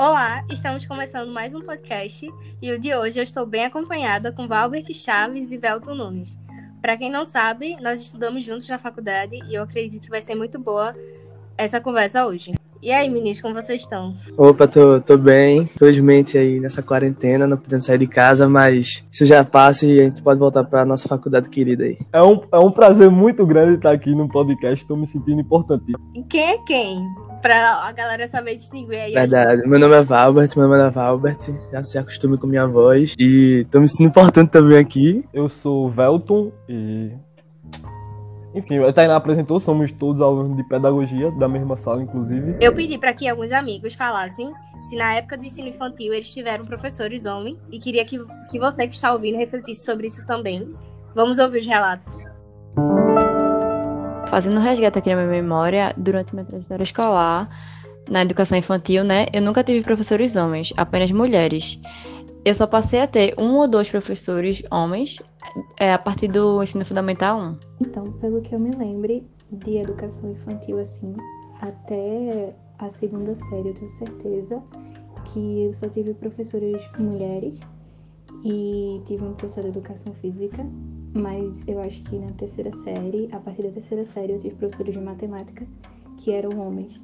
Olá, estamos começando mais um podcast e o de hoje eu estou bem acompanhada com Valbert Chaves e Velton Nunes. Para quem não sabe, nós estudamos juntos na faculdade e eu acredito que vai ser muito boa essa conversa hoje. E aí, meninos, como vocês estão? Opa, tô, tô bem. Felizmente aí nessa quarentena, não podendo sair de casa, mas isso já passa e a gente pode voltar para nossa faculdade querida aí. É um, é um prazer muito grande estar aqui no podcast, estou me sentindo importante. E quem é quem? Pra a galera saber distinguir aí. Verdade. Meu nome é Valbert, meu nome é Valbert. Já se acostume com minha voz. E tô me sentindo importante também aqui. Eu sou Velton e enfim, a Tainá apresentou, somos todos alunos de pedagogia, da mesma sala, inclusive. Eu pedi para que alguns amigos falassem se na época do ensino infantil eles tiveram professores homens e queria que, que você que está ouvindo refletisse sobre isso também. Vamos ouvir os relatos. Fazendo um resgate aqui na minha memória, durante minha trajetória escolar, na educação infantil, né, eu nunca tive professores homens, apenas mulheres. Eu só passei a ter um ou dois professores homens é, a partir do ensino fundamental 1. Então, pelo que eu me lembre de educação infantil, assim, até a segunda série, eu tenho certeza que eu só tive professores mulheres e tive um professor de educação física, mas eu acho que na terceira série, a partir da terceira série, eu tive professores de matemática que eram homens.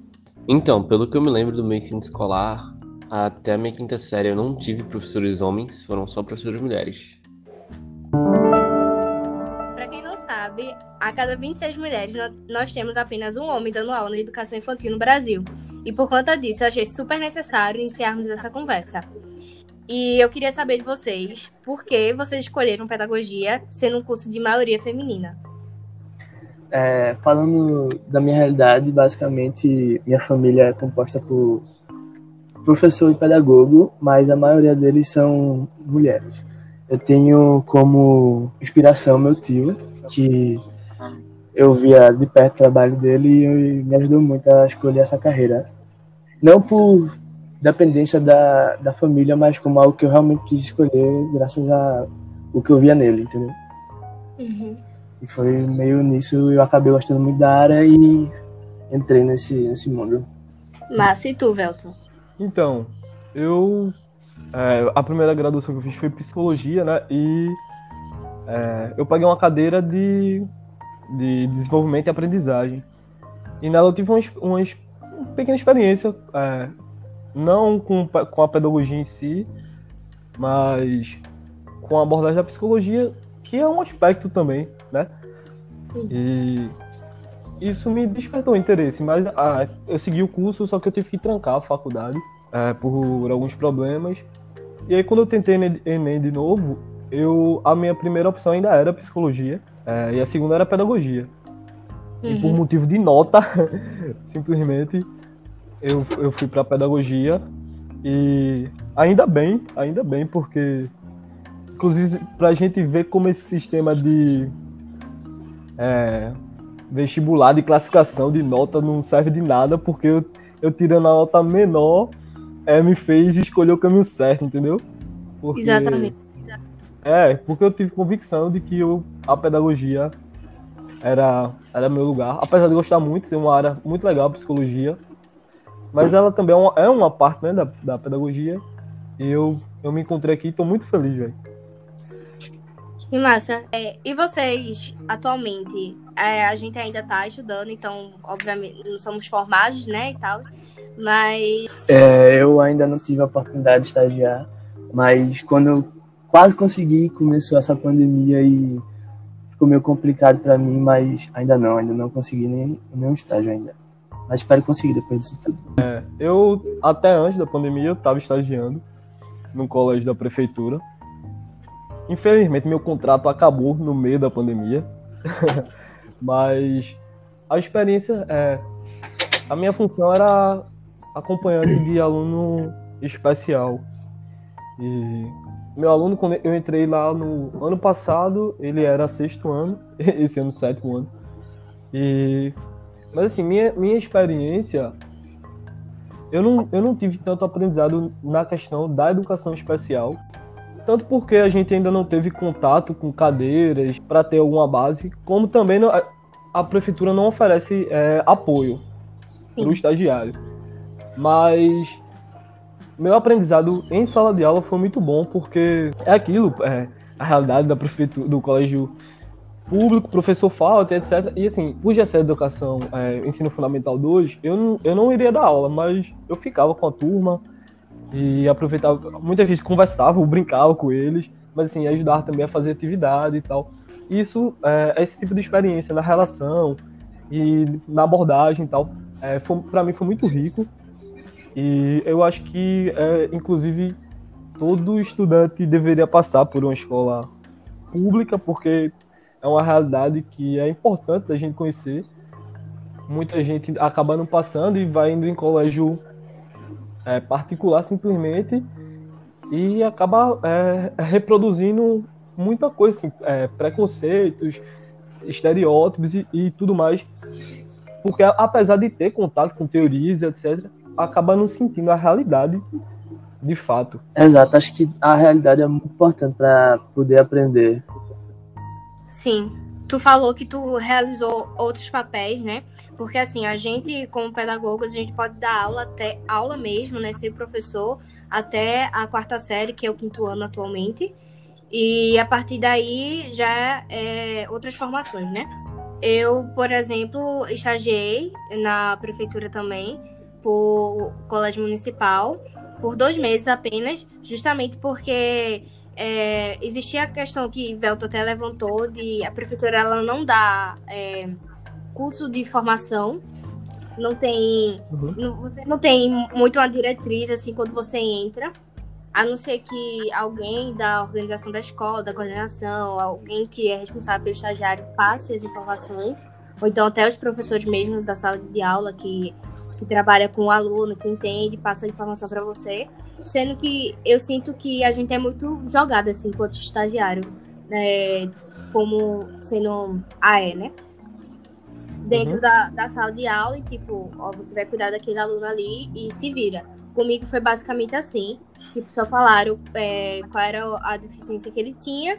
Então, pelo que eu me lembro do meu ensino escolar, até a minha quinta série eu não tive professores homens, foram só professores mulheres. Para quem não sabe, a cada 26 mulheres nós temos apenas um homem dando aula na educação infantil no Brasil. E por conta disso, eu achei super necessário iniciarmos essa conversa. E eu queria saber de vocês, por que vocês escolheram pedagogia sendo um curso de maioria feminina? É, falando da minha realidade, basicamente minha família é composta por professor e pedagogo, mas a maioria deles são mulheres. Eu tenho como inspiração meu tio, que eu via de perto o trabalho dele e me ajudou muito a escolher essa carreira. Não por dependência da, da família, mas como algo que eu realmente quis escolher graças a o que eu via nele, entendeu? Uhum. E foi meio nisso eu acabei gostando muito da área e entrei nesse, nesse mundo. Massa, e tu, Velton? Então, eu. É, a primeira graduação que eu fiz foi psicologia, né? E é, eu paguei uma cadeira de, de desenvolvimento e aprendizagem. E nela eu tive uma, uma, uma pequena experiência, é, não com, com a pedagogia em si, mas com a abordagem da psicologia, que é um aspecto também, né? E isso me despertou interesse, mas ah, eu segui o curso, só que eu tive que trancar a faculdade é, por alguns problemas. E aí quando eu tentei Enem de novo, eu a minha primeira opção ainda era psicologia é, e a segunda era pedagogia. Uhum. E por uhum. motivo de nota, simplesmente eu, eu fui para pedagogia e ainda bem, ainda bem porque inclusive para a gente ver como esse sistema de é, vestibular de classificação de nota não serve de nada, porque eu, eu tirando a nota menor, é, me fez escolher o caminho certo, entendeu? Porque, Exatamente. É, porque eu tive convicção de que eu, a pedagogia era, era meu lugar. Apesar de gostar muito, ser uma área muito legal, psicologia. Mas ela também é uma, é uma parte né, da, da pedagogia. E eu, eu me encontrei aqui e tô muito feliz, velho. Que massa. É, e vocês, atualmente, é, a gente ainda está estudando, então, obviamente, não somos formados, né, e tal, mas... É, eu ainda não tive a oportunidade de estagiar, mas quando eu quase consegui, começou essa pandemia e ficou meio complicado para mim, mas ainda não, ainda não consegui nem nenhum estágio ainda. Mas espero conseguir depois disso tudo. É, eu, até antes da pandemia, eu estava estagiando no colégio da prefeitura. Infelizmente, meu contrato acabou no meio da pandemia. Mas a experiência é. A minha função era acompanhante de aluno especial. E meu aluno, quando eu entrei lá no ano passado, ele era sexto ano, esse ano sétimo ano. E, mas assim, minha, minha experiência, eu não, eu não tive tanto aprendizado na questão da educação especial, tanto porque a gente ainda não teve contato com cadeiras para ter alguma base, como também a, prefeitura não oferece é, apoio para o estagiário. Mas meu aprendizado em sala de aula foi muito bom, porque é aquilo, é, a realidade da prefeitura, do colégio público, professor falta, etc. E assim, o GC Educação, é, Ensino Fundamental 2, eu não, eu não iria dar aula, mas eu ficava com a turma e aproveitava, muitas vezes conversava, brincava com eles, mas assim, ajudava também a fazer atividade e tal. Isso, é, esse tipo de experiência na relação e na abordagem e tal, é, para mim foi muito rico. E eu acho que, é, inclusive, todo estudante deveria passar por uma escola pública, porque é uma realidade que é importante da gente conhecer. Muita gente acaba não passando e vai indo em colégio é, particular simplesmente e acaba é, reproduzindo muita coisa, assim, é, preconceitos, estereótipos e, e, tudo mais. Porque apesar de ter contato com teorias, etc., acaba não sentindo a realidade de fato. Exato, acho que a realidade é muito importante para poder aprender. Sim. Tu falou que tu realizou outros papéis, né? Porque assim, a gente, como pedagogos, a gente pode dar aula até aula mesmo, né? Ser professor até a quarta série, que é o quinto ano atualmente. E a partir daí já é outras formações, né? Eu, por exemplo, estagiei na prefeitura também, por colégio municipal, por dois meses apenas, justamente porque é, existia a questão que Velto até levantou de a prefeitura ela não dá é, curso de formação, não tem, uhum. não, você não tem muito uma diretriz assim quando você entra. A não ser que alguém da organização da escola, da coordenação, alguém que é responsável pelo estagiário passe as informações, ou então até os professores mesmo da sala de aula que, que trabalha com o aluno, que entende, passa a informação para você. Sendo que eu sinto que a gente é muito jogada, assim, enquanto estagiário, né, como sendo AE, né? Dentro uhum. da, da sala de aula e, tipo, ó, você vai cuidar daquele aluno ali e se vira. Comigo foi basicamente assim. Tipo, só falaram é, qual era a deficiência que ele tinha.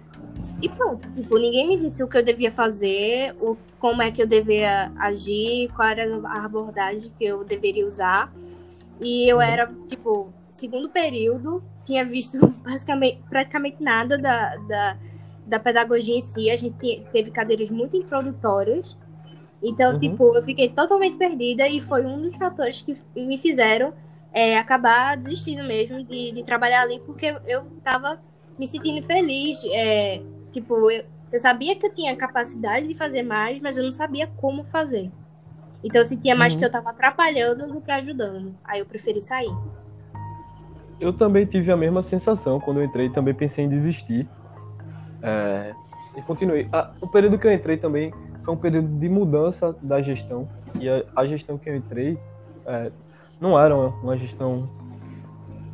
E pronto. Tipo, ninguém me disse o que eu devia fazer, o, como é que eu devia agir, qual era a abordagem que eu deveria usar. E eu era, tipo, segundo período, tinha visto basicamente, praticamente nada da, da, da pedagogia em si. A gente teve cadeiras muito introdutórias. Então, uhum. tipo, eu fiquei totalmente perdida e foi um dos fatores que me fizeram é, acabar desistindo mesmo de, de, trabalhar ali, porque eu tava me sentindo feliz. É, tipo, eu, eu sabia que eu tinha capacidade de fazer mais, mas eu não sabia como fazer. Então eu sentia mais uhum. que eu tava atrapalhando do que ajudando. Aí eu preferi sair. Eu também tive a mesma sensação quando eu entrei, também pensei em desistir. É, e continuei. Ah, o período que eu entrei também foi um período de mudança da gestão. E a, a gestão que eu entrei é, não era uma, uma gestão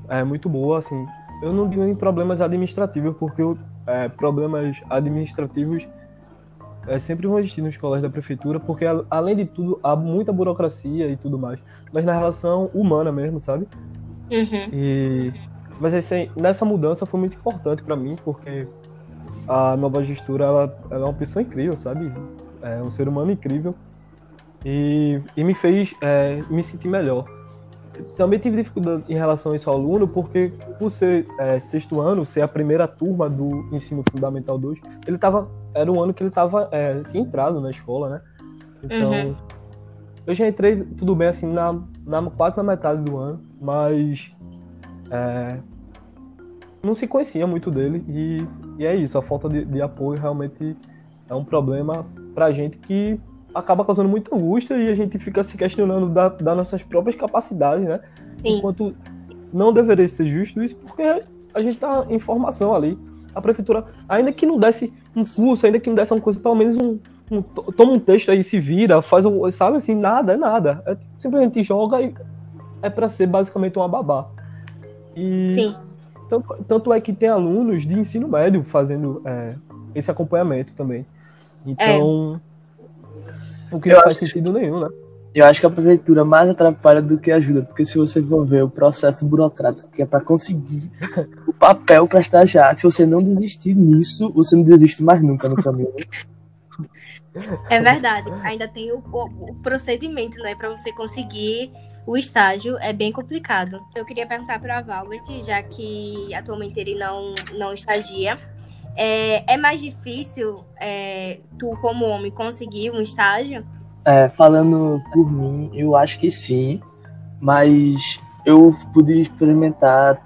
é, muito boa, assim. Eu não digo em problemas administrativos, porque é, problemas administrativos é, sempre vão existir nos colégios da prefeitura, porque além de tudo há muita burocracia e tudo mais, mas na relação humana mesmo, sabe? Uhum. E mas assim, nessa mudança foi muito importante para mim, porque a nova gestura ela, ela, é uma pessoa incrível, sabe? É um ser humano incrível e, e me fez é, me sentir melhor também tive dificuldade em relação a isso ao aluno, porque por ser é, sexto ano, ser a primeira turma do ensino fundamental 2, ele tava, era um ano que ele tava, é, tinha entrado na escola, né? Então, uhum. eu já entrei, tudo bem, assim, na, na, quase na metade do ano, mas é, não se conhecia muito dele, e, e é isso, a falta de, de apoio realmente é um problema pra gente que acaba causando muita angústia e a gente fica se questionando da, das nossas próprias capacidades, né? Sim. Enquanto não deveria ser justo isso, porque a gente está em formação ali. A prefeitura, ainda que não desse um curso, ainda que não desse uma coisa, pelo menos um, um toma um texto aí, se vira, faz um, sabe assim, nada, é nada. É, simplesmente joga e é para ser basicamente uma babá. E Sim. Tanto, tanto é que tem alunos de ensino médio fazendo é, esse acompanhamento também. Então, é o que eu não faz sentido nenhum, né? Eu acho que a prefeitura mais atrapalha do que ajuda, porque se você for ver o processo burocrático que é para conseguir o papel para estagiar, se você não desistir nisso, você não desiste mais nunca no caminho. É verdade. Ainda tem o, o, o procedimento, né, para você conseguir o estágio é bem complicado. Eu queria perguntar para a Valbert, já que atualmente ele não, não estagia, é, é mais difícil é, tu, como homem, conseguir um estágio? É, falando por mim, eu acho que sim, mas eu pude experimentar,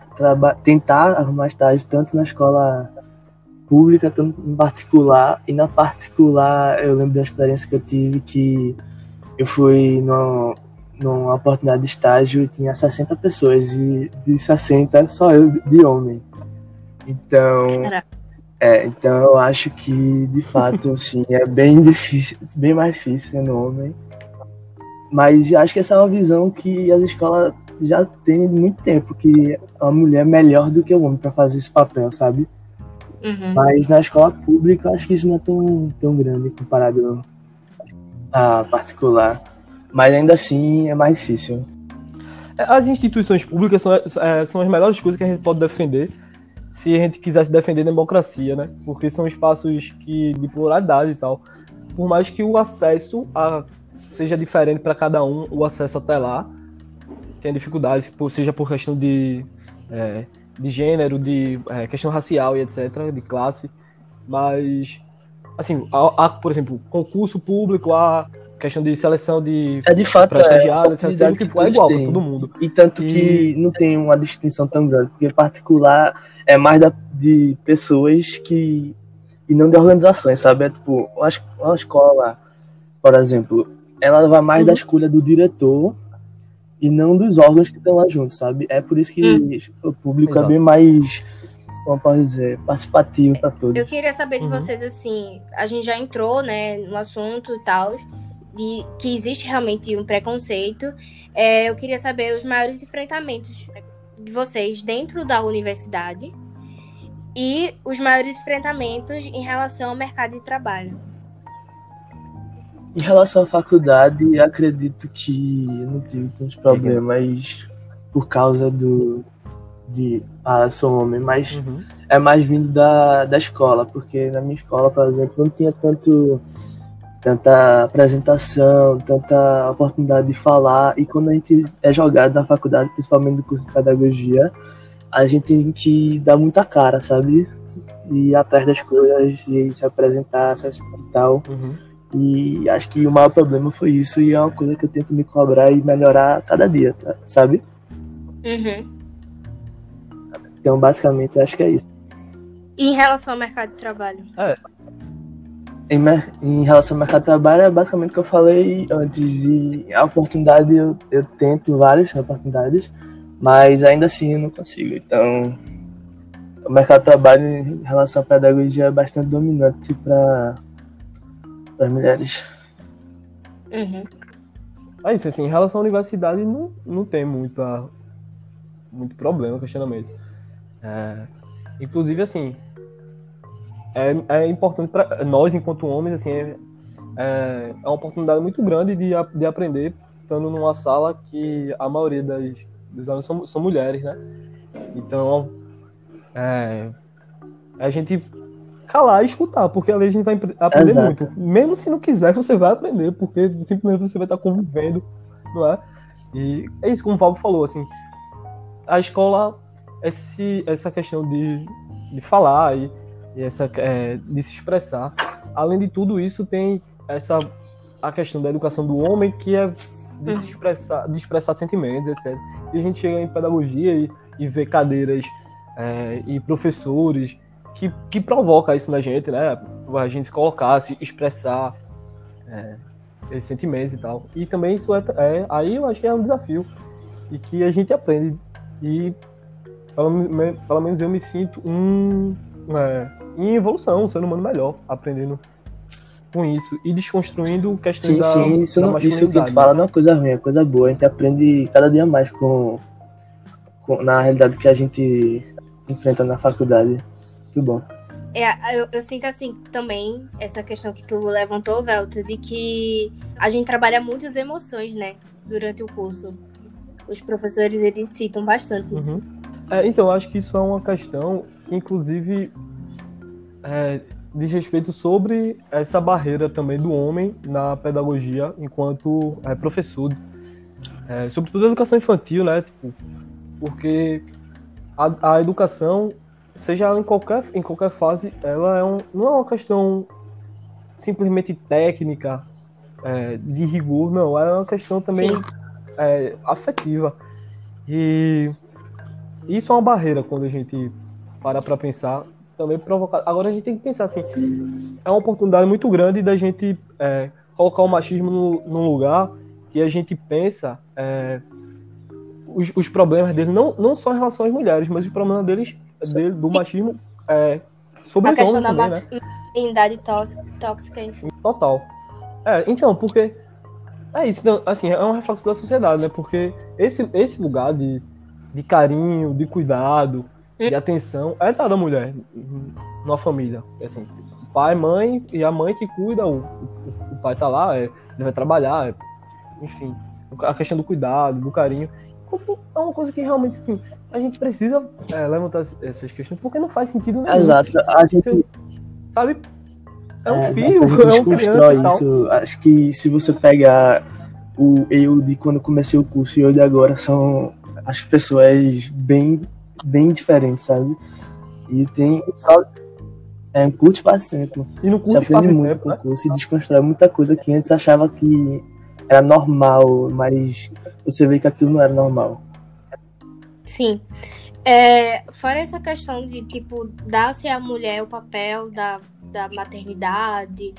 tentar arrumar estágio tanto na escola pública, tanto em particular, e na particular eu lembro da experiência que eu tive que eu fui no, numa oportunidade de estágio e tinha 60 pessoas, e de 60 só eu de homem. Então. É, então eu acho que de fato assim, é bem difícil, bem mais difícil sendo homem. Mas acho que essa é uma visão que as escolas já têm muito tempo, que a mulher é melhor do que o homem para fazer esse papel, sabe? Uhum. Mas na escola pública acho que isso não é tão, tão grande comparado à particular. Mas ainda assim é mais difícil. As instituições públicas são, é, são as melhores coisas que a gente pode defender se a gente quisesse defender a democracia, né? Porque são espaços que, de pluralidade e tal. Por mais que o acesso a, seja diferente para cada um, o acesso até lá tenha dificuldades, seja por questão de, é, de gênero, de é, questão racial e etc., de classe. Mas, assim, há, há, por exemplo, concurso público, há questão de seleção de, é de fato, estagiários, é, estagiários que foi igual para todo mundo. E tanto e... que não tem uma distinção tão grande, porque particular é mais da, de pessoas que e não de organizações, sabe? É tipo, uma, escola, por exemplo, ela vai mais uhum. da escolha do diretor e não dos órgãos que estão lá juntos, sabe? É por isso que uhum. o público Exato. é bem mais como pode dizer, participativo para todos. Eu queria saber de uhum. vocês, assim, a gente já entrou, né, no assunto e tal, de que existe realmente um preconceito. É, eu queria saber os maiores enfrentamentos de vocês dentro da universidade e os maiores enfrentamentos em relação ao mercado de trabalho. Em relação à faculdade, acredito que não tive tantos problemas por causa do de ah, sou homem, mas uhum. é mais vindo da, da escola, porque na minha escola, por exemplo, não tinha tanto tanta apresentação, tanta oportunidade de falar. E quando a gente é jogado na faculdade, principalmente no curso de pedagogia, a gente tem que dar muita cara, sabe? E ir atrás das coisas, e se apresentar e tal. Uhum. E acho que o maior problema foi isso, e é uma coisa que eu tento me cobrar e melhorar cada dia, tá? sabe? Uhum. Então, basicamente, acho que é isso. E em relação ao mercado de trabalho? É, em, em, relação ao mercado de trabalho, é basicamente o que eu falei antes. E a oportunidade, eu, eu tento várias oportunidades, mas ainda assim eu não consigo. Então, o mercado de trabalho em relação à pedagogia é bastante dominante para as mulheres. Uhum. É isso, assim, em relação à universidade, não, não tem muita, muito problema, questionamento. É, inclusive, assim, é, é importante para nós, enquanto homens, assim, é, é, é, uma oportunidade muito grande de, de aprender estando numa sala que a maioria das, dos alunos são, são mulheres, né? Então, é, a gente calar e escutar, porque ali a gente vai aprender Exato. muito. Mesmo se não quiser, você vai aprender, porque simplesmente você vai estar convivendo, não é? E é isso, como o Fábio falou, assim, a escola, esse, essa questão de, de falar e e essa é, de se expressar. Além de tudo isso, tem essa a questão da educação do homem que é de se expressar, de expressar sentimentos, etc. E a gente chega em pedagogia e, e vê cadeiras é, e professores que, que provoca isso na gente, né? A gente se colocar, se expressar é, esses sentimentos e tal. E também isso é, é, aí eu acho que é um desafio e que a gente aprende e pelo, pelo menos eu me sinto um é, em evolução, um ser humano melhor, aprendendo com isso e desconstruindo questões sim, da Sim, isso, da não, isso que gente fala não é coisa ruim, é coisa boa. A gente aprende cada dia mais com, com na realidade que a gente enfrenta na faculdade. Muito bom. É, eu, eu, sinto assim também, essa questão que tu levantou, Velta, de que a gente trabalha muitas emoções, né, durante o curso. Os professores, eles citam bastante isso. Uhum. É, então, acho que isso é uma questão que, inclusive, é, diz respeito sobre essa barreira também do homem na pedagogia enquanto é, professor. é, sobretudo a educação infantil, né? Tipo, porque a, a educação, seja ela em qualquer, em qualquer fase, ela é um, não é uma questão simplesmente técnica, é, de rigor, não, é uma questão também é, afetiva. E isso é uma barreira quando a gente para para pensar, também provocar. Agora a gente tem que pensar assim, é uma oportunidade muito grande da gente é, colocar o machismo no, num lugar que a gente pensa é, os, os, problemas dele, não, não só em relação às mulheres, mas os problemas deles, dele, do machismo é, sobre a os homens também, né? masculinidade tóxica, tóxica, enfim. Total. É, então, porque é isso, assim, é um reflexo da sociedade, né? Porque esse, esse lugar de, de carinho, de cuidado, de hum. atenção, é da mulher na família. Assim, pai, mãe e a mãe que cuida, o, o, o pai tá lá, é, ele vai trabalhar, é, enfim, a questão do cuidado, do carinho, é uma coisa que realmente, sim, a gente precisa é, levantar essas questões, porque não faz sentido nenhum. Exato, a gente... Sabe? É um é, fio, a gente é um desconstrói isso. Acho que se você pegar o eu de quando comecei o curso e eu de agora, são, acho que pessoas bem, bem diferentes, sabe? E tem só é um curto espaço de tempo. E no curso Você aprende muito tempo, com o né? curso e desconstrói muita coisa que antes achava que era normal, mas você vê que aquilo não era normal. Sim. É, fora essa questão de, tipo, dar-se à mulher o papel da, da maternidade,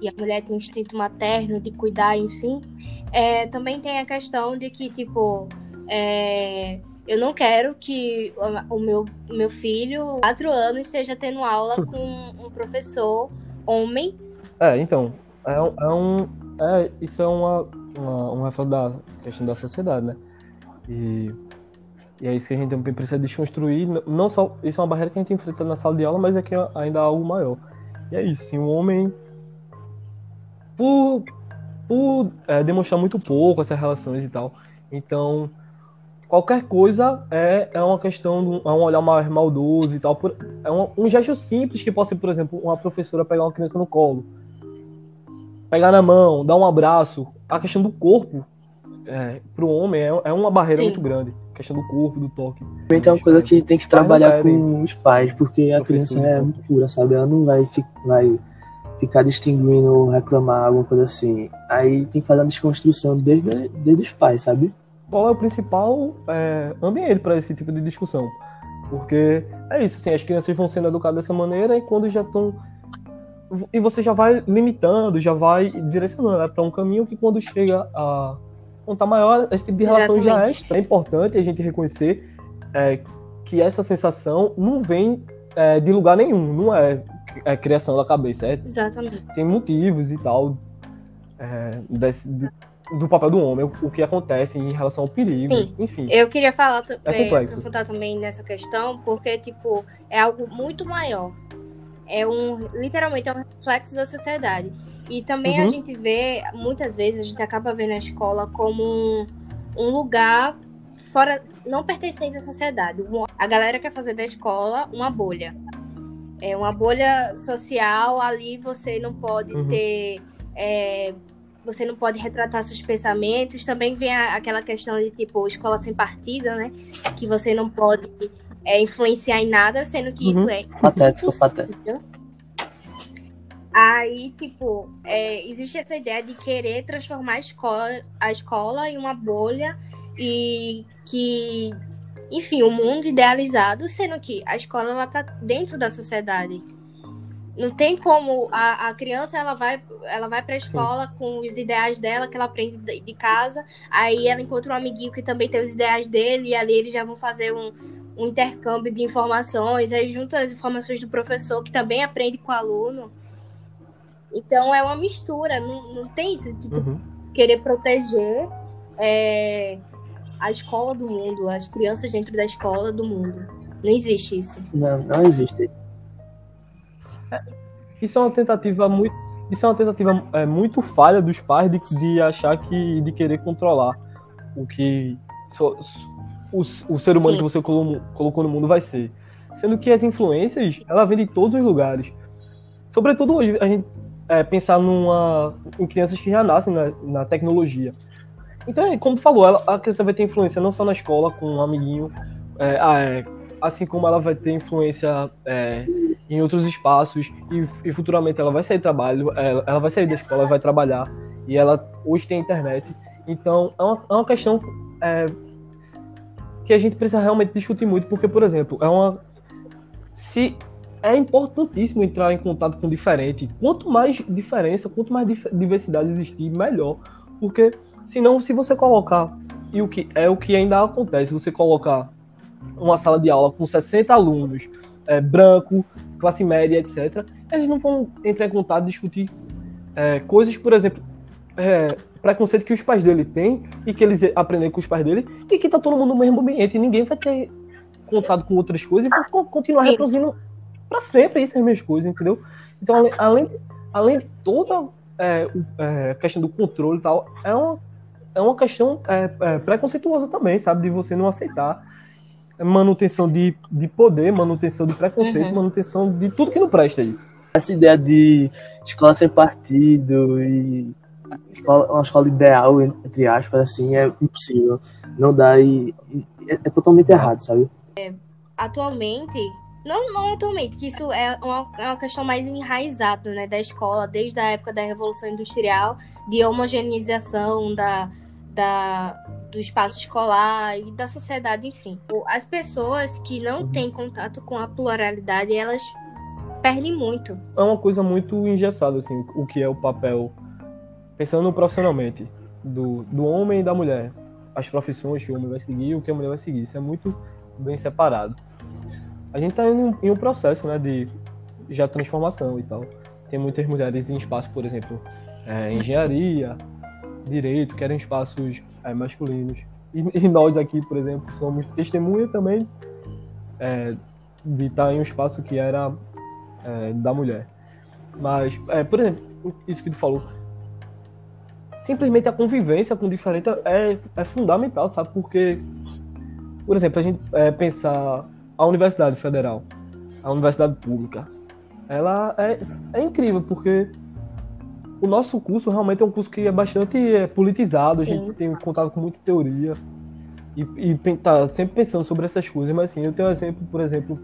e a mulher tem um instinto materno de cuidar, enfim, é, também tem a questão de que, tipo, é, eu não quero que o meu, meu filho, quatro anos, esteja tendo aula com um professor homem. É, então, é, é um. É, isso é uma, uma, um reflexo da questão da sociedade, né? E, e é isso que a gente também precisa desconstruir. Não só. Isso é uma barreira que a gente enfrenta na sala de aula, mas é que ainda há algo maior. E é isso, assim, o homem. Por, por é, demonstrar muito pouco essas relações e tal. Então, qualquer coisa é, é uma questão de um, é um olhar mais maldoso e tal. Por, é um, um gesto simples que pode ser, por exemplo, uma professora pegar uma criança no colo pegar na mão, dar um abraço. A questão do corpo é, para o homem é, é, uma barreira Sim. muito grande. A questão do corpo, do toque. Também é uma coisa que tem que trabalhar com os pais, porque a criança é muito pura, sabe? Ela não vai, vai ficar distinguindo ou reclamar, alguma coisa assim. Aí tem que fazer uma desconstrução desde, desde os pais, sabe? Qual é o principal é, ambiente para esse tipo de discussão? Porque é isso, assim, as crianças vão sendo educadas dessa maneira e quando já estão e você já vai limitando, já vai direcionando né, para um caminho que quando chega a um tá maior, esse tipo de relação Exatamente. já é, é importante a gente reconhecer é, que essa sensação não vem é, de lugar nenhum, não é, é criação da cabeça, é, Exatamente. tem motivos e tal é, desse, do, do, papel do homem, o, que acontece em relação ao perigo, Sim. enfim. Eu queria falar também, é aprofundar também nessa questão, porque tipo é algo muito maior é um literalmente é um reflexo da sociedade. E também uhum. a gente vê, muitas vezes, a gente acaba vendo a escola como um, um lugar fora, não pertencente à sociedade. A galera quer fazer da escola uma bolha. É uma bolha social, ali você não pode uhum. ter. É, você não pode retratar seus pensamentos. Também vem a, aquela questão de tipo escola sem partida, né? Que você não pode é, influenciar em nada, sendo que uhum. isso é patético, patético. Aí, tipo, é, existe essa ideia de querer transformar a escola, a escola em uma bolha e que, enfim, o um mundo idealizado, sendo que a escola ela tá dentro da sociedade. Não tem como a, a criança ela vai ela vai para a escola Sim. com os ideais dela que ela aprende de, de casa, aí ela encontra um amiguinho que também tem os ideais dele e ali eles já vão fazer um, um intercâmbio de informações, aí junta as informações do professor, que também aprende com o aluno. Então é uma mistura, não, não tem isso de uhum. querer proteger é, a escola do mundo, as crianças dentro da escola do mundo. Não existe isso. Não, não existe. Isso é uma tentativa muito. Isso é uma tentativa é, muito falha dos pais de, de achar que. de querer controlar o que. So, o, o ser humano Sim. que você colocou, colocou no mundo vai ser. Sendo que as influências, ela vem de todos os lugares. Sobretudo hoje, a gente é, pensar numa, em crianças que já nascem na, na tecnologia. Então, é, como tu falou, ela, a criança vai ter influência não só na escola, com um amiguinho, é, ah, é, assim como ela vai ter influência é, em outros espaços e, e, futuramente ela vai sair trabalho, ela, ela, vai sair da escola, vai trabalhar e ela hoje tem internet. Então, é uma, é uma questão é, que a gente precisa realmente discutir muito, porque, por exemplo, é uma. Se é importantíssimo entrar em contato com o diferente. Quanto mais diferença, quanto mais diversidade existir, melhor. Porque, senão, se você colocar, e o que é o que ainda acontece, você colocar uma sala de aula com 60 alunos, é, branco, classe média, etc., eles não vão entrar em contato discutir é, coisas, por exemplo, é, preconceito que os pais dele têm e que eles aprendem com os pais dele e que tá todo mundo no mesmo ambiente e ninguém vai ter contato com outras coisas e vai continuar reproduzindo para sempre essas mesmas coisas, entendeu? Então, além, além, além de toda é, é, questão do controle e tal, é uma, é uma questão é, é, preconceituosa também, sabe? De você não aceitar manutenção de, de poder, manutenção de preconceito, uhum. manutenção de tudo que não presta isso. Essa ideia de escola sem partido e escola, uma escola ideal, entre aspas, assim, é impossível. Não dá e, e é, é, totalmente errado, sabe? É, atualmente, não, não atualmente, que isso é uma, é uma questão mais enraizada né, da escola, desde a época da Revolução Industrial, de homogeneização da, da, do espaço escolar e da sociedade, enfim. As pessoas que não têm contato com a pluralidade, elas perdem muito. É uma coisa muito engessada, assim, o que é o papel, pensando profissionalmente, do, do homem e da mulher. As profissões que o homem vai seguir e o que a mulher vai seguir. Isso é muito bem separado a gente está indo em um processo né, de já transformação e tal. Tem muitas mulheres em espaços, por exemplo, é, engenharia, direito, que eram espaços é, masculinos. E, e, nós aqui, por exemplo, somos testemunha também é, de estar em um espaço que era é, da mulher. Mas, é, por exemplo, isso que tu falou, simplesmente a convivência com o diferente é, é fundamental, sabe? Porque, por exemplo, a gente é, pensar a Universidade Federal, a Universidade Pública, ela é, é incrível, porque o nosso curso realmente é um curso que é bastante é, politizado, a gente Sim. tem contato com muita teoria e, e tá sempre pensando sobre essas coisas, mas assim, eu tenho um exemplo, por exemplo,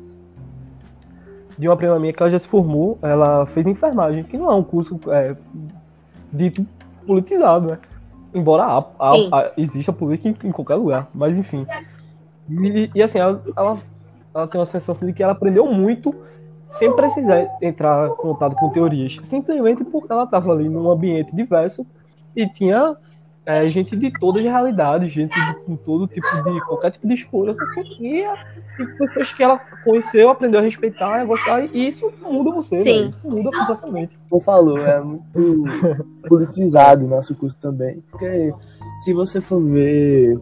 de uma prima minha que ela já se formou, ela fez enfermagem, que não é um curso é, dito politizado, né? Embora a, a, a, exista política em, em, qualquer lugar, mas enfim. E, e assim, ela, ela ela tem uma sensação de que ela aprendeu muito sem precisar entrar em contato com teorias, simplesmente porque ela estava ali num ambiente diverso e tinha é, gente de todas as realidades, gente de, com todo tipo de qualquer tipo de escolha assim, e, e depois que ela conheceu, aprendeu a respeitar, a gostar, e isso muda você, Sim. isso muda completamente. Como falou, é muito politizado o nosso curso também, porque se você for ver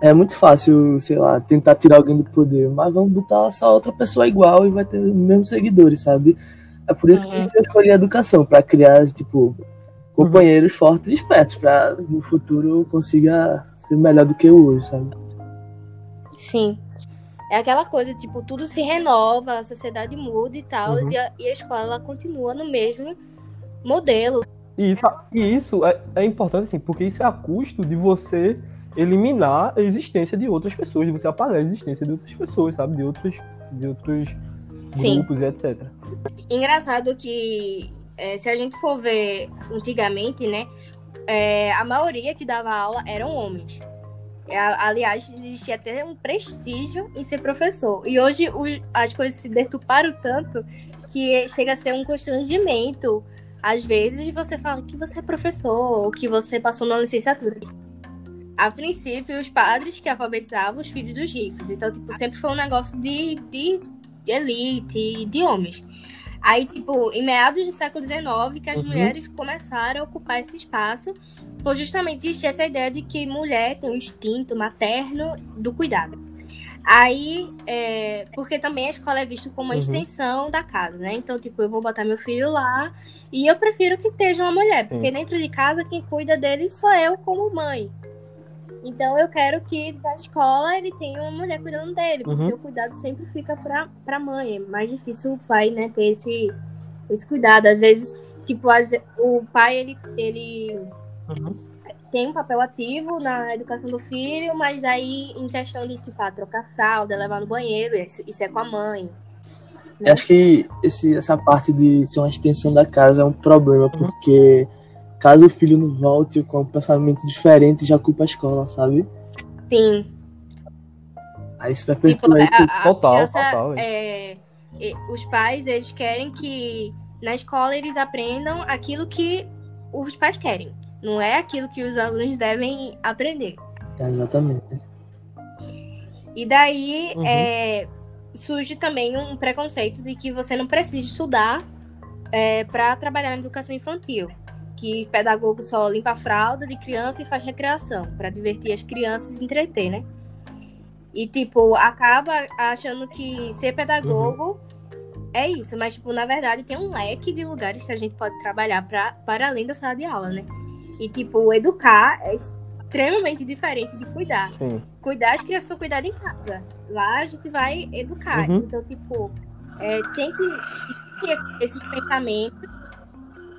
é muito fácil, sei lá, tentar tirar alguém do poder, mas vamos botar só outra pessoa igual e vai ter os mesmos seguidores, sabe? É por isso que a gente escolhe a educação, para criar, tipo, companheiros uhum. fortes e espertos, para no futuro consiga ser melhor do que o hoje, sabe? Sim. É aquela coisa, tipo, tudo se renova, a sociedade muda e tal, uhum. e, a, e a escola ela continua no mesmo modelo. E isso, e isso é, é importante, assim, porque isso é a custo de você eliminar a existência de outras pessoas, de você apagar a existência de outras pessoas, sabe? De outros, de outros grupos Sim. e etc. Engraçado que é, se a gente for ver antigamente, né? É, a maioria que dava aula eram homens. É, aliás, existia até um prestígio em ser professor. E hoje os, as coisas se deturparam tanto que chega a ser um constrangimento. Às vezes você fala que você é professor, ou que você passou na licenciatura a princípio, os padres que alfabetizavam os filhos dos ricos. Então, tipo, sempre foi um negócio de, de, de elite de homens. Aí, tipo, em meados do século XIX, que as uhum. mulheres começaram a ocupar esse espaço, por justamente existir essa ideia de que mulher tem um instinto materno do cuidado. Aí, é, porque também a escola é vista como uma uhum. extensão da casa, né? Então, tipo, eu vou botar meu filho lá e eu prefiro que esteja uma mulher, porque Sim. dentro de casa quem cuida dele sou eu como mãe. Então eu quero que na escola ele tenha uma mulher cuidando dele, porque uhum. o cuidado sempre fica pra, pra mãe. É mais difícil o pai, né, ter esse, esse cuidado. Às vezes, tipo, às vezes, o pai, ele, ele uhum. tem um papel ativo na educação do filho, mas aí em questão de tipo, ah, trocar fralda, levar no banheiro, isso, isso é com a mãe. Eu acho que esse, essa parte de ser uma extensão da casa é um problema, porque caso o filho não volte com um pensamento diferente, já culpa a escola, sabe? Sim. Aí isso vai Tipo, a, a Total, criança, total, é, os pais, eles querem que na escola eles aprendam aquilo que os pais querem. Não é aquilo que os alunos devem aprender. Exatamente. E daí Uhum. é, surge também um preconceito de que você não precisa estudar é, para trabalhar na educação infantil. Que pedagogo só limpa a fralda de criança e faz recreação, para divertir as crianças e entreter, né? E, tipo, acaba achando que ser pedagogo é isso, mas, tipo, na verdade tem um leque de lugares que a gente pode trabalhar pra, para além da sala de aula, né? E, tipo, educar é extremamente diferente de cuidar Sim. cuidar, as crianças são cuidadas em casa. Lá a gente vai educar. Uhum. Então, tipo, é, tem que esses pensamentos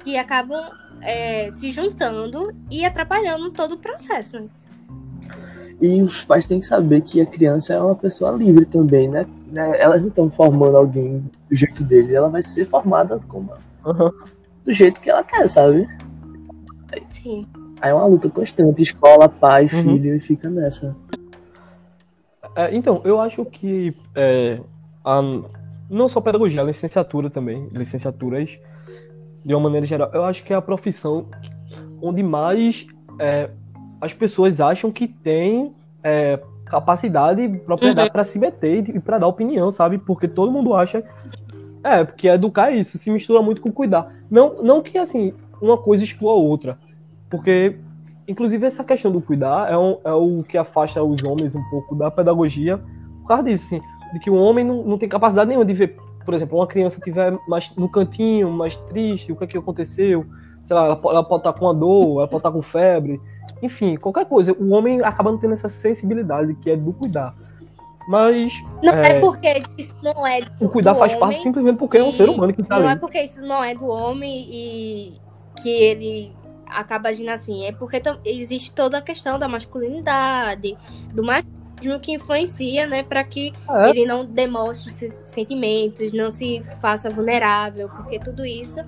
que acabam é, se juntando e atrapalhando todo o processo. né? E os pais têm que saber que a criança é uma pessoa livre também, né? Né? Elas não estão formando alguém do jeito deles, ela vai ser formada como Aham. do jeito que ela quer, sabe? Sim. Aí é uma luta constante, escola, pai, Uhum. filho, e fica nessa. É, então, eu acho que é, a- não só pedagogia, a licenciatura também, licenciaturas de uma maneira geral, eu acho que é a profissão onde mais é, as pessoas acham que tem é, capacidade e propriedade para se meter e para dar opinião, sabe? Porque todo mundo acha é, porque educar é isso, se mistura muito com cuidar. Não, não que assim, uma coisa exclua a outra, porque Inclusive, essa questão do cuidar é, um- é o que afasta os homens um pouco da pedagogia por causa disso, assim, de que o homem não, não tem capacidade nenhuma de ver, por exemplo, uma criança estiver mais no cantinho, mais triste, o que é que aconteceu, sei lá, ela, ela pode estar com uma dor, ela pode estar com febre, enfim, qualquer coisa. O homem acaba não tendo essa sensibilidade que é do cuidar. Mas Não é, É. porque isso não é do, o cuidar faz homem, parte simplesmente porque é um ser humano que está Não é ali. porque isso não é do homem e que ele acaba agindo assim. É porque existe toda a questão da masculinidade, do machismo que influencia, né, para que É. ele não demonstre seus sentimentos, não se faça vulnerável, porque tudo isso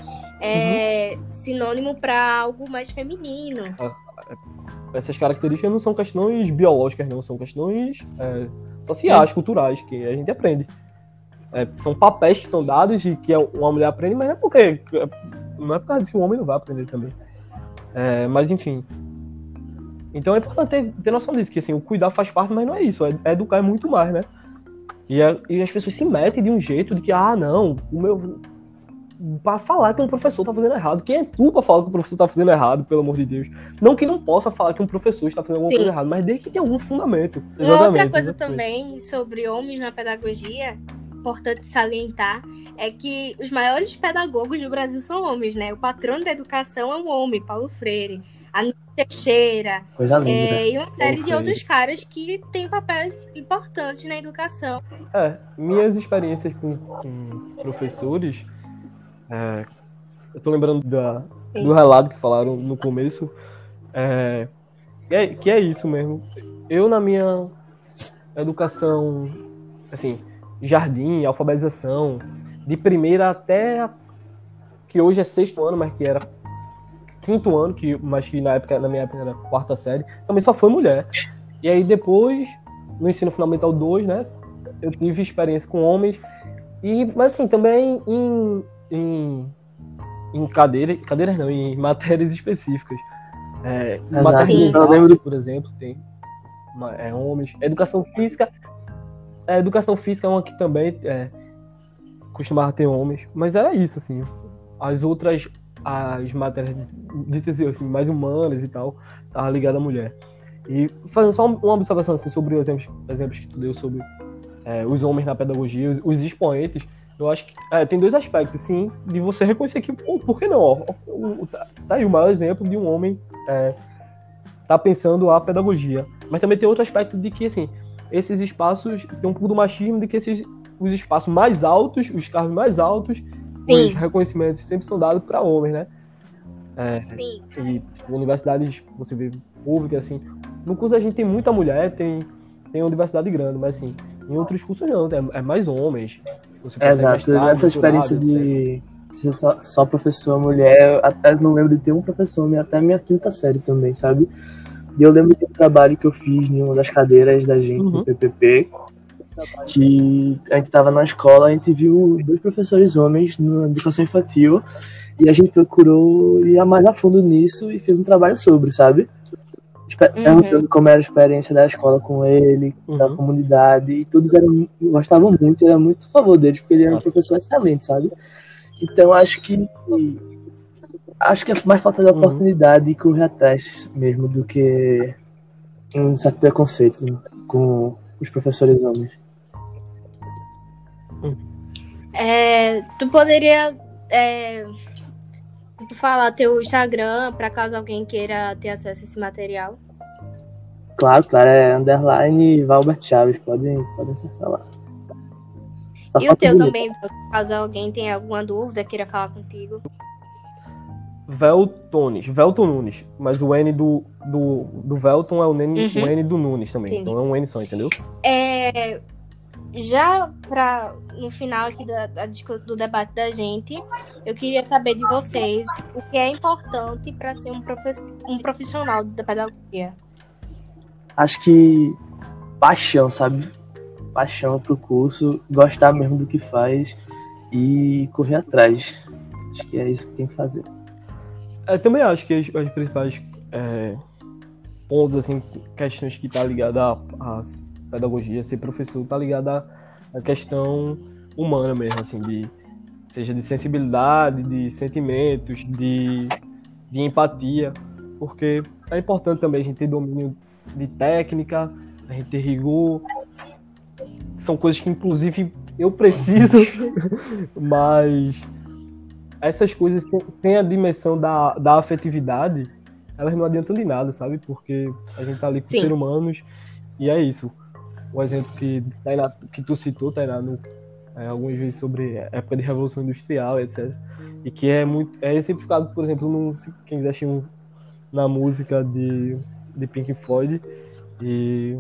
é Uhum. sinônimo para algo mais feminino. essas características não são questões biológicas, não, são questões é, sociais, culturais, que a gente aprende. É, são papéis que são dados e que uma mulher aprende, mas não é porque. Não é por causa disso que um homem não vai aprender também. É, mas enfim. Então é importante ter, ter noção disso, que assim, o cuidar faz parte, mas não é isso. É, educar é muito mais, né? E, e as pessoas se metem de um jeito de que, ah, não, o meu. Pra falar que um professor tá fazendo errado. Quem é tu pra falar que o professor tá fazendo errado, pelo amor de Deus? Não que não possa falar que um professor está fazendo alguma Sim. coisa errada, mas desde que tenha algum fundamento. Uma outra Exatamente, coisa exatamente. também sobre homens na pedagogia, importante salientar, é que os maiores pedagogos do Brasil são homens, né? O patrono da educação é um homem, Paulo Freire, a Nina Teixeira, Coisa linda. é, e uma série de Freire. outros caras que têm papéis importantes na educação. É, minhas experiências com, com professores. é, eu tô lembrando da, do relato que falaram no começo. é, que, é, que é isso mesmo. Eu, na minha educação, assim, jardim, alfabetização, de primeira até. a- que hoje é sexto ano, mas que era quinto ano, que, mas que na, época, na minha época era quarta série, também só foi mulher. E aí depois, no ensino fundamental 2, né? Eu tive experiência com homens. E, mas assim, também em, em, em cadeiras, cadeiras não, em matérias específicas. É, matérias. Eu lembro- por exemplo, tem é, homens. Educação física. A educação física é uma que também é, costumava ter homens. Mas era isso, assim. As outras, as matérias ditas assim, mais humanas e tal, tava ligada à mulher. E fazendo só uma observação assim, sobre os exemplos, exemplos que tu deu sobre é, os homens na pedagogia, os, os expoentes, eu acho que é, tem dois aspectos, sim, de você reconhecer que, pô, por que não? Ó, o- tá, tá aí o maior exemplo de um homem é, tá pensando a pedagogia. Mas também tem outro aspecto de que, assim, esses espaços, tem um pouco do machismo de que esses, os espaços mais altos, os cargos mais altos, os Sim. reconhecimentos sempre são dados para homens, né? É, Sim. e tipo, universidades, você vê públicas, assim. No curso a gente tem muita mulher, tem, tem uma diversidade grande, mas assim, em outros cursos não, é, é mais homens. Exato, mestrado, essa experiência de ser só, só professor mulher, eu até não lembro de ter um professor homem até a minha quinta série também, sabe? E eu lembro de um trabalho que eu fiz em uma das cadeiras da gente Uhum. do PPP, que a gente tava na escola, a gente viu dois professores homens na educação infantil, e a gente procurou ir mais a fundo nisso e fez um trabalho sobre, sabe? Uhum. Perguntando como era a experiência da escola com ele, da Uhum. comunidade, e todos eram, gostavam muito, era muito a favor dele, porque ele era um professor excelente, sabe? Então acho que acho que é mais falta de Uhum. oportunidade e correr atrás mesmo do que um certo preconceito com os professores homens. É, tu poderia é, tu falar teu Instagram para caso alguém queira ter acesso a esse material? Claro, claro, é underline Valbert Chaves, podem, podem acessar lá. Só E o teu também, caso alguém tenha alguma dúvida, queira falar contigo. Veltones, Velton Nunes, mas o N do, do, do Velton é o N, Uhum. o N do Nunes também, Entendi. então é um N só, entendeu? É, já para no final aqui da, da do debate da gente, eu queria saber de vocês o que é importante para ser um, profe- um profissional da pedagogia. Acho que paixão, sabe? Paixão pro curso, gostar mesmo do que faz e correr atrás. Acho que é isso que tem que fazer. Eu também acho que as, as principais é, pontos, assim, questões que tá ligada à à pedagogia, ser professor, tá ligada à, à questão humana mesmo, assim, de seja de sensibilidade, de sentimentos, de, de empatia, porque é importante também a gente ter domínio de técnica, a gente ter rigor, são coisas que inclusive eu preciso, mas essas coisas têm- têm a dimensão da, da afetividade, elas não adiantam de nada, sabe? Porque a gente tá ali com Sim. seres humanos e é isso. O exemplo que, Tainá, que tu citou, Tainá, no, é, algumas vezes sobre época de Revolução Industrial, etc. E que é muito é exemplificado, por exemplo, no, quem quiser assistir um- na música de, de Pink Floyd e,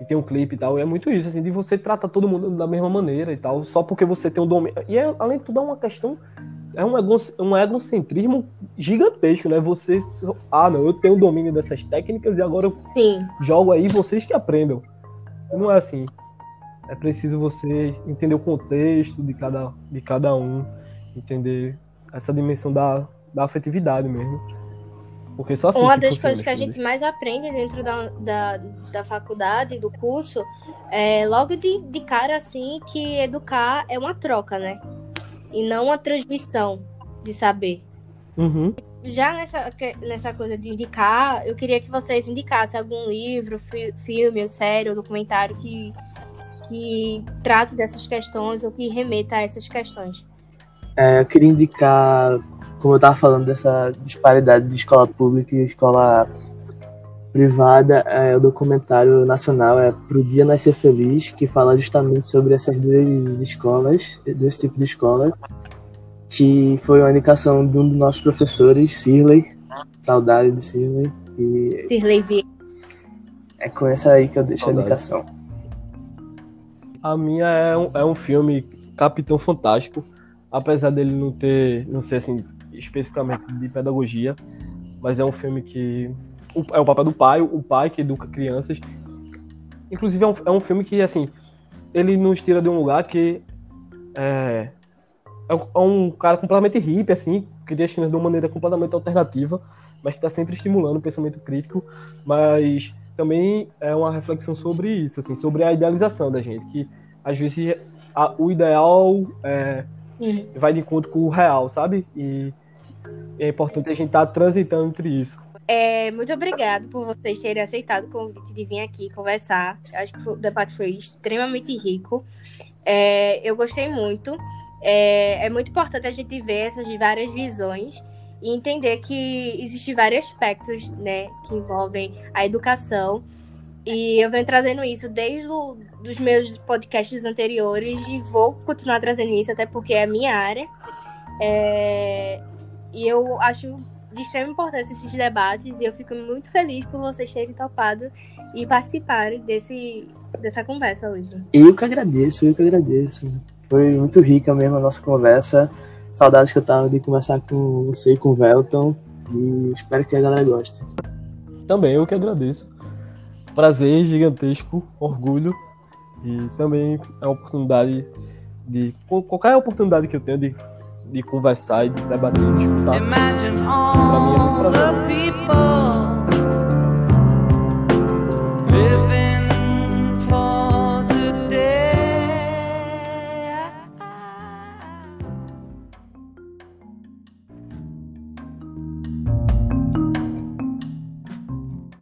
e tem um clipe e tal. E é muito isso, assim, de você tratar todo mundo da mesma maneira e tal, só porque você tem um domínio. E é, além de tudo, é uma questão. É um, ego, um egocentrismo gigantesco, né? Você. Ah, não, eu tenho domínio dessas técnicas e agora eu Sim, jogo aí vocês que aprendam. Não é assim. É preciso você entender o contexto de cada, de cada um, entender essa dimensão da, da afetividade mesmo. Porque só assim Uma das coisas que a gente mais aprende dentro da, da, da faculdade, do curso, é logo de, de cara assim que educar é uma troca, né? E não uma transmissão de saber. Uhum. Já nessa, nessa coisa de indicar, eu queria que vocês indicassem algum livro, fi- filme, ou série, ou documentário que, que trate dessas questões ou que remeta a essas questões. É, eu queria indicar, como eu tava falando dessa disparidade de escola pública e escola privada, é, o documentário nacional é Pro Dia Nascer Feliz, que fala justamente sobre essas duas escolas, dois tipos de escola, que foi uma indicação de um dos nossos professores, Sirley, saudade do Sirley, e Sirley Vieira. é com essa aí que eu deixo a Saudade. indicação. A minha é um, é um filme Capitão Fantástico, apesar dele não ter, não ser assim, especificamente de pedagogia, mas é um filme que o- é o papel do pai, o pai que educa crianças. Inclusive é um, é um filme que assim, ele nos tira de um lugar que é, é um- é cara completamente hippie, assim, cria as de uma maneira completamente alternativa, mas que está sempre estimulando o pensamento crítico, mas também é uma reflexão sobre isso, assim, sobre a idealização da gente, que às vezes a- o ideal é, vai de encontro com o real, sabe? E é importante a gente estar transitando entre isso. É, muito obrigado por vocês terem aceitado o convite de vir aqui conversar. Eu Acho que o debate foi extremamente rico. É, eu gostei muito. É, é muito importante a gente ver essas várias visões e entender que existem vários aspectos né, que envolvem a educação. E eu venho trazendo isso desde o, dos meus podcasts anteriores e vou continuar trazendo isso, até porque é a minha área. É, E eu acho de extrema importância esses debates e eu fico muito feliz por vocês terem topado e participar desse, dessa conversa hoje. Eu que agradeço, eu que agradeço. Foi muito rica mesmo a nossa conversa. Saudades que eu tava de conversar com você e com o Velton. E espero que a galera goste. Também eu que agradeço. Prazer gigantesco, orgulho. E também a oportunidade de. Qualquer oportunidade que eu tenho de, de conversar e de debater e de escutar. Imagine Pra mim é all muito prazer. the people living